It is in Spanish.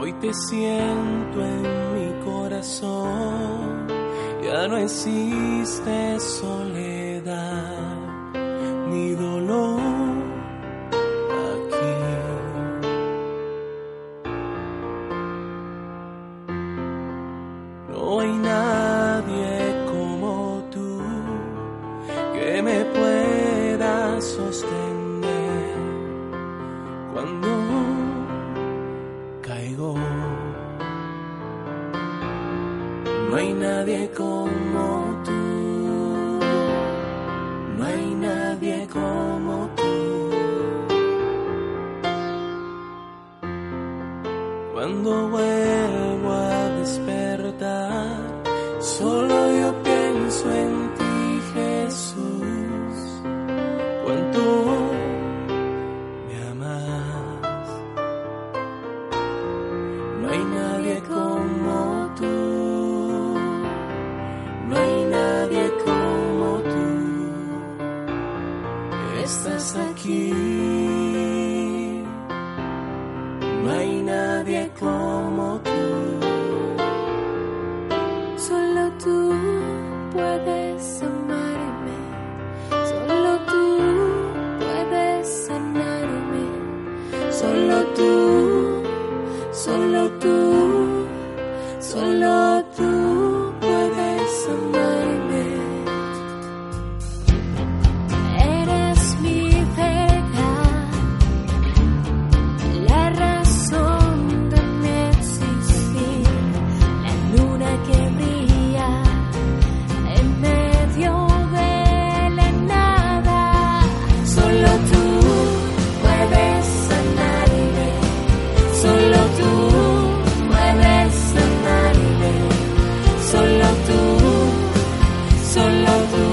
Hoy te siento en mi corazón, ya no existe soledad ni dolor aquí. No hay nadie como tú que me pueda sostener cuando No hay nadie como tú. No hay nadie como tú. Cuando vuelvo a despertar, solo yo pienso en ti, Estás aquí. No hay nadie como tú. Solo tú puedes amarme, solo tú puedes sanarme, solo tú solo tú.